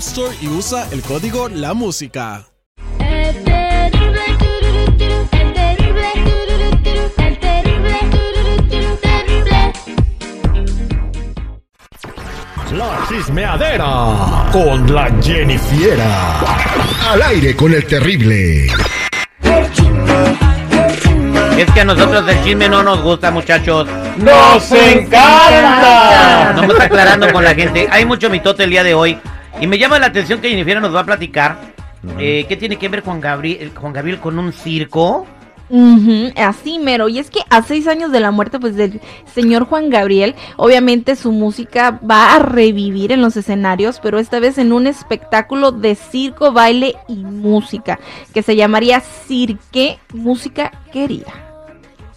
Store y usa el código La Música. La chismeadera con la Jennifiera. Al aire con el terrible. Es que a nosotros el chisme no nos gusta, muchachos. ¡Nos encanta! Nos está aclarando con la gente. Hay mucho mitote el día de hoy. Y me llama la atención que Jennifer nos va a platicar. eh, ¿Qué tiene que ver Juan Gabriel, Juan Gabriel con un circo? Así mero. Y es que a seis años de la muerte pues del señor Juan Gabriel, obviamente su música va a revivir en los escenarios, pero esta vez en un espectáculo de circo, baile y música, que se llamaría Cirque Música Querida.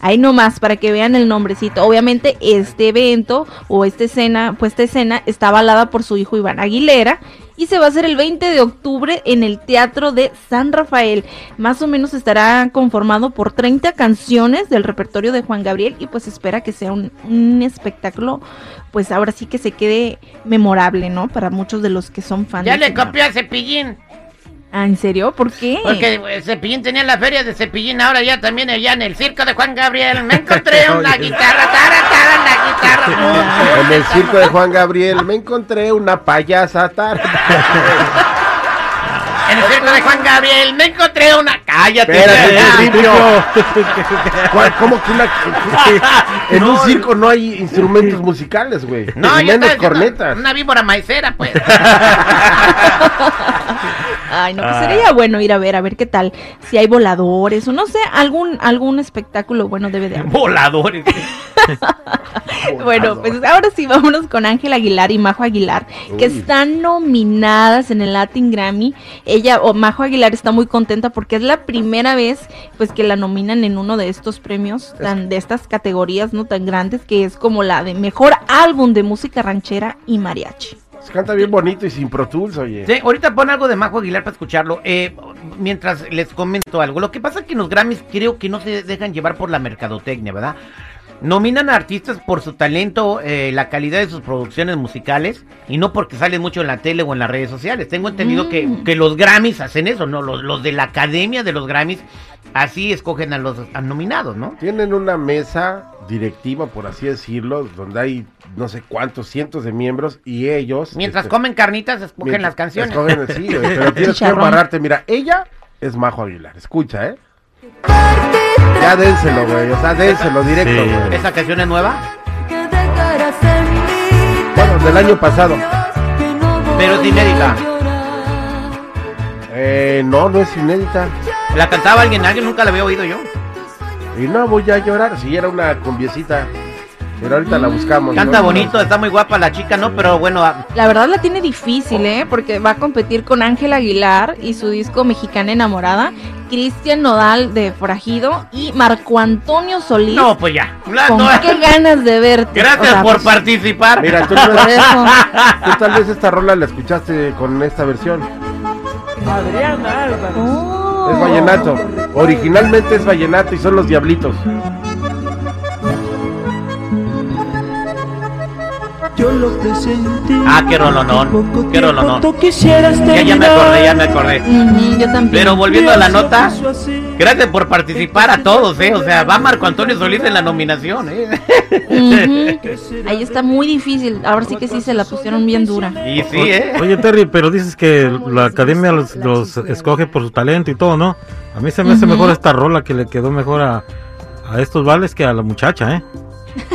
Ahí nomás, para que vean el nombrecito. Obviamente, este evento o esta escena, pues esta escena está avalada por su hijo Iván Aguilera. Y se va a hacer el 20 de octubre en el Teatro de San Rafael. Más o menos estará conformado por 30 canciones del repertorio de Juan Gabriel. Y pues espera que sea un, un espectáculo, pues ahora sí que se quede memorable, ¿no? Para muchos de los que son fans. Ya le copió a Cepillín. Ah, ¿en serio? ¿Por qué? Porque eh, Cepillín tenía la feria de Cepillín, ahora ya también allá en el circo de Juan Gabriel. Me encontré una guitarra, tara, tara, la guitarra. En el circo de Juan Gabriel me encontré una payasa tar- En el circo de Juan Gabriel me encontré una... ¡Cállate! Espérate, ya. principio. ¿Cuál- ¿Cómo que una.? En un circo no hay instrumentos musicales, güey. No, menos cornetas. Una víbora maicera, pues. Ay, no, pues Ah. sería bueno ir a ver, a ver qué tal. Si hay voladores o no sé, algún algún espectáculo bueno debe de haber. Voladores. Bueno, pues ahora sí, vámonos con Ángel Aguilar y Majo Aguilar, que están nominadas en el Latin Grammy. Ella, o Majo Aguilar, está muy contenta porque es la primera vez pues que la nominan en uno de estos premios, tan, de estas categorías no tan grandes, que es como la de mejor álbum de música ranchera y mariachi. Se canta bien bonito y sin Pro Tools, oye. Sí, ahorita pon algo de Majo Aguilar para escucharlo. Eh, mientras les comento algo. Lo que pasa es que los Grammys creo que no se dejan llevar por la mercadotecnia, ¿verdad? Nominan a artistas por su talento, eh, la calidad de sus producciones musicales y no porque salen mucho en la tele o en las redes sociales. Tengo entendido que, Mm. que los Grammys hacen eso, ¿no? Los, los de la academia de los Grammys así escogen a los a nominados, ¿no? Tienen una mesa directiva, por así decirlo, donde hay no sé cuántos cientos de miembros y ellos. Mientras este, comen carnitas, escogen mientras- las canciones. escogen, sí, güey, pero tienes que embarrarte. Mira, ella es Majo Aguilar. Escucha, ¿eh? Ya dénselo, güey. O sea, dénselo directo, Sí. güey. ¿Esa canción es nueva? Bueno, del año pasado. Pero es inédita. Eh, no, no es inédita. ¿La cantaba alguien? ¿Alguien nunca la había oído yo? Y no voy a llorar. Si era una cumbiecita. Pero ahorita la buscamos. Canta ¿no? bonito, está muy guapa la chica, ¿no? Pero bueno, ah, La verdad la tiene difícil, ¿eh? Porque va a competir con Ángel Aguilar y su disco Mexicana Enamorada, Cristian Nodal de Forajido y Marco Antonio Solís. no, pues ya. La- ¿Con no, qué ganas de verte? Gracias O sea, por pues, participar. Mira, tú, eso. tú tal vez esta rola la escuchaste con esta versión. Oh. Es vallenato. Originalmente es vallenato y son los diablitos. Yo lo presenté. Ah, qué rolonón, qué rolonón. Ya, ya me acordé, ya me acordé. Yo también. Pero volviendo a la nota, gracias por participar a todos, ¿eh? O sea, va Marco Antonio Solís en la nominación, ¿eh? Ahí está muy difícil. Ahora sí que sí se la pusieron bien dura. Y sí, ¿eh? Oye, Terry, pero dices que la academia los, los escoge por su talento y todo, ¿no? A mí se me hace mejor esta rola que le quedó mejor a, a estos vales que a la muchacha, ¿eh?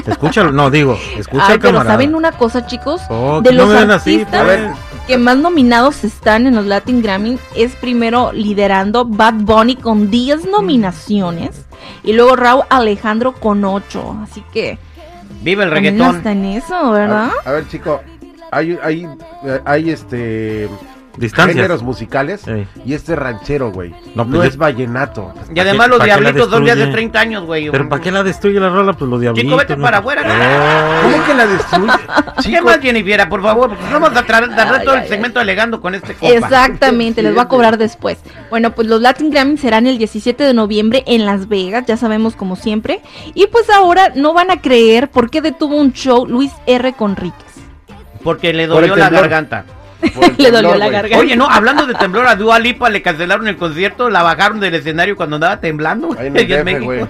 Escúchalo, no, digo, escucha Ay, pero. ¿saben una cosa, chicos? Oh, de los así, artistas que más nominados están en los Latin Grammy es primero liderando Bad Bunny con 10 nominaciones y luego Raúl Alejandro con 8. Así que Vive el reggaetón. está en eso, ¿verdad? A, a ver, chico, hay, hay, eh, hay este Distancias. géneros musicales Ey. y este ranchero, güey. No, No, pues es vallenato. Y además los ¿Para qué la diablitos son de hace destruye? 30 años, güey. Pero ¿para qué la destruye la rola? Pues los diablitos. Chico, vete ¿no? para afuera. Oh. ¿Cómo que la destruye? ¿Qué Chico, más, Jennifer? Por favor, porque vamos a tratar Ay, todo el ay, segmento alegando con este compa. Exactamente, les voy a cobrar después. Bueno, pues los Latin Grammy serán el 17 de noviembre en Las Vegas, ya sabemos como siempre. Y pues ahora no van a creer por qué detuvo un show Luis R. Conríquez. Porque le Por el dolió la temblor. garganta. Le dolió la garganta. Oye, no, hablando de temblor, a Dua Lipa le cancelaron el concierto, la bajaron del escenario cuando andaba temblando. Ahí en el DF, güey.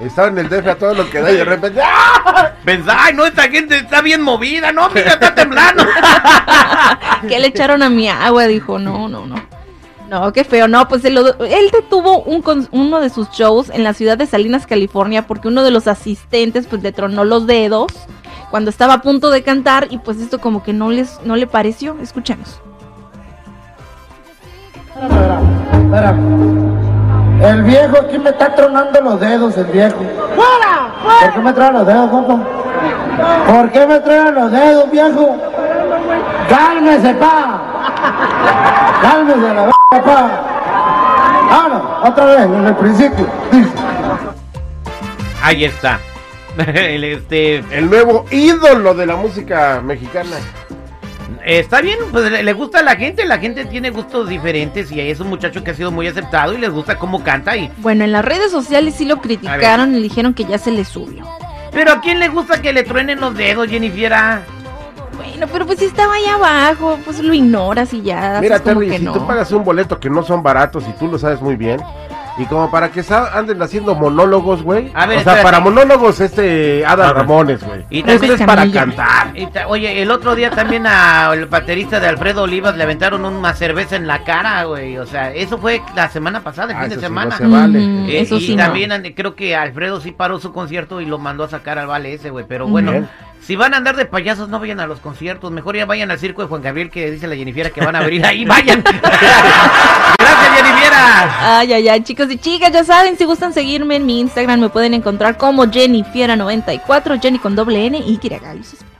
Estaba en el DF a todo lo que da y de repente. ¡ah! Pensaba, ay, no, esta gente está bien movida, no, mira, está temblando. que le echaron a mi agua, dijo, no, no, no. No, qué feo, no, pues él, lo- él detuvo un con- uno de sus shows en la ciudad de Salinas, California, porque uno de los asistentes pues le tronó los dedos cuando estaba a punto de cantar y pues esto como que no les no le pareció. Escuchemos. Espera. El viejo aquí me está tronando los dedos, el viejo. ¡Fuera! ¿Por qué me traen los dedos, compa? ¿Por qué me traen los dedos, viejo? ¡Cálmese, pa! ¡Cálmese, la verga, pa! Vámonos, otra vez, en el principio. Ahí está. El, este, El nuevo ídolo de la música mexicana. está bien, pues le, gusta a la gente, la gente tiene gustos diferentes y es un muchacho que ha sido muy aceptado y les gusta cómo canta y... Bueno, en las redes sociales sí lo criticaron y le dijeron que ya se le subió. Pero ¿a quién le gusta que le truenen los dedos, Jennifer? Bueno, pero pues si estaba ahí abajo, pues lo ignoras y ya. Mira, como Terry, que si no. tú pagas un boleto que no son baratos y tú lo sabes muy bien, y como para que anden haciendo monólogos, güey. A ver, o sea, espérate. para monólogos, este Adal Ah, Ramones, güey. Y Este también es para Camilla. cantar. Y Oye, el otro día también al baterista de Alfredo Olivas le aventaron una cerveza en la cara, güey. O sea, eso fue la semana pasada, el Ah, fin de eso sí semana. no se vale. Mm, Eh, eso y sí también and- creo que Alfredo sí paró su concierto y lo mandó a sacar al vale ese, güey. Pero bueno, Bien. Si van a andar de payasos, no vayan a los conciertos. Mejor ya vayan al circo de Juan Gabriel que dice la Jennifer que van a abrir ahí. ¡Vayan! Gracias, Jennifer. Ay, ay, ay, chicos y chicas, ya saben, si gustan seguirme en mi Instagram, me pueden encontrar como Jennifiera94, Jenny con doble N y espero.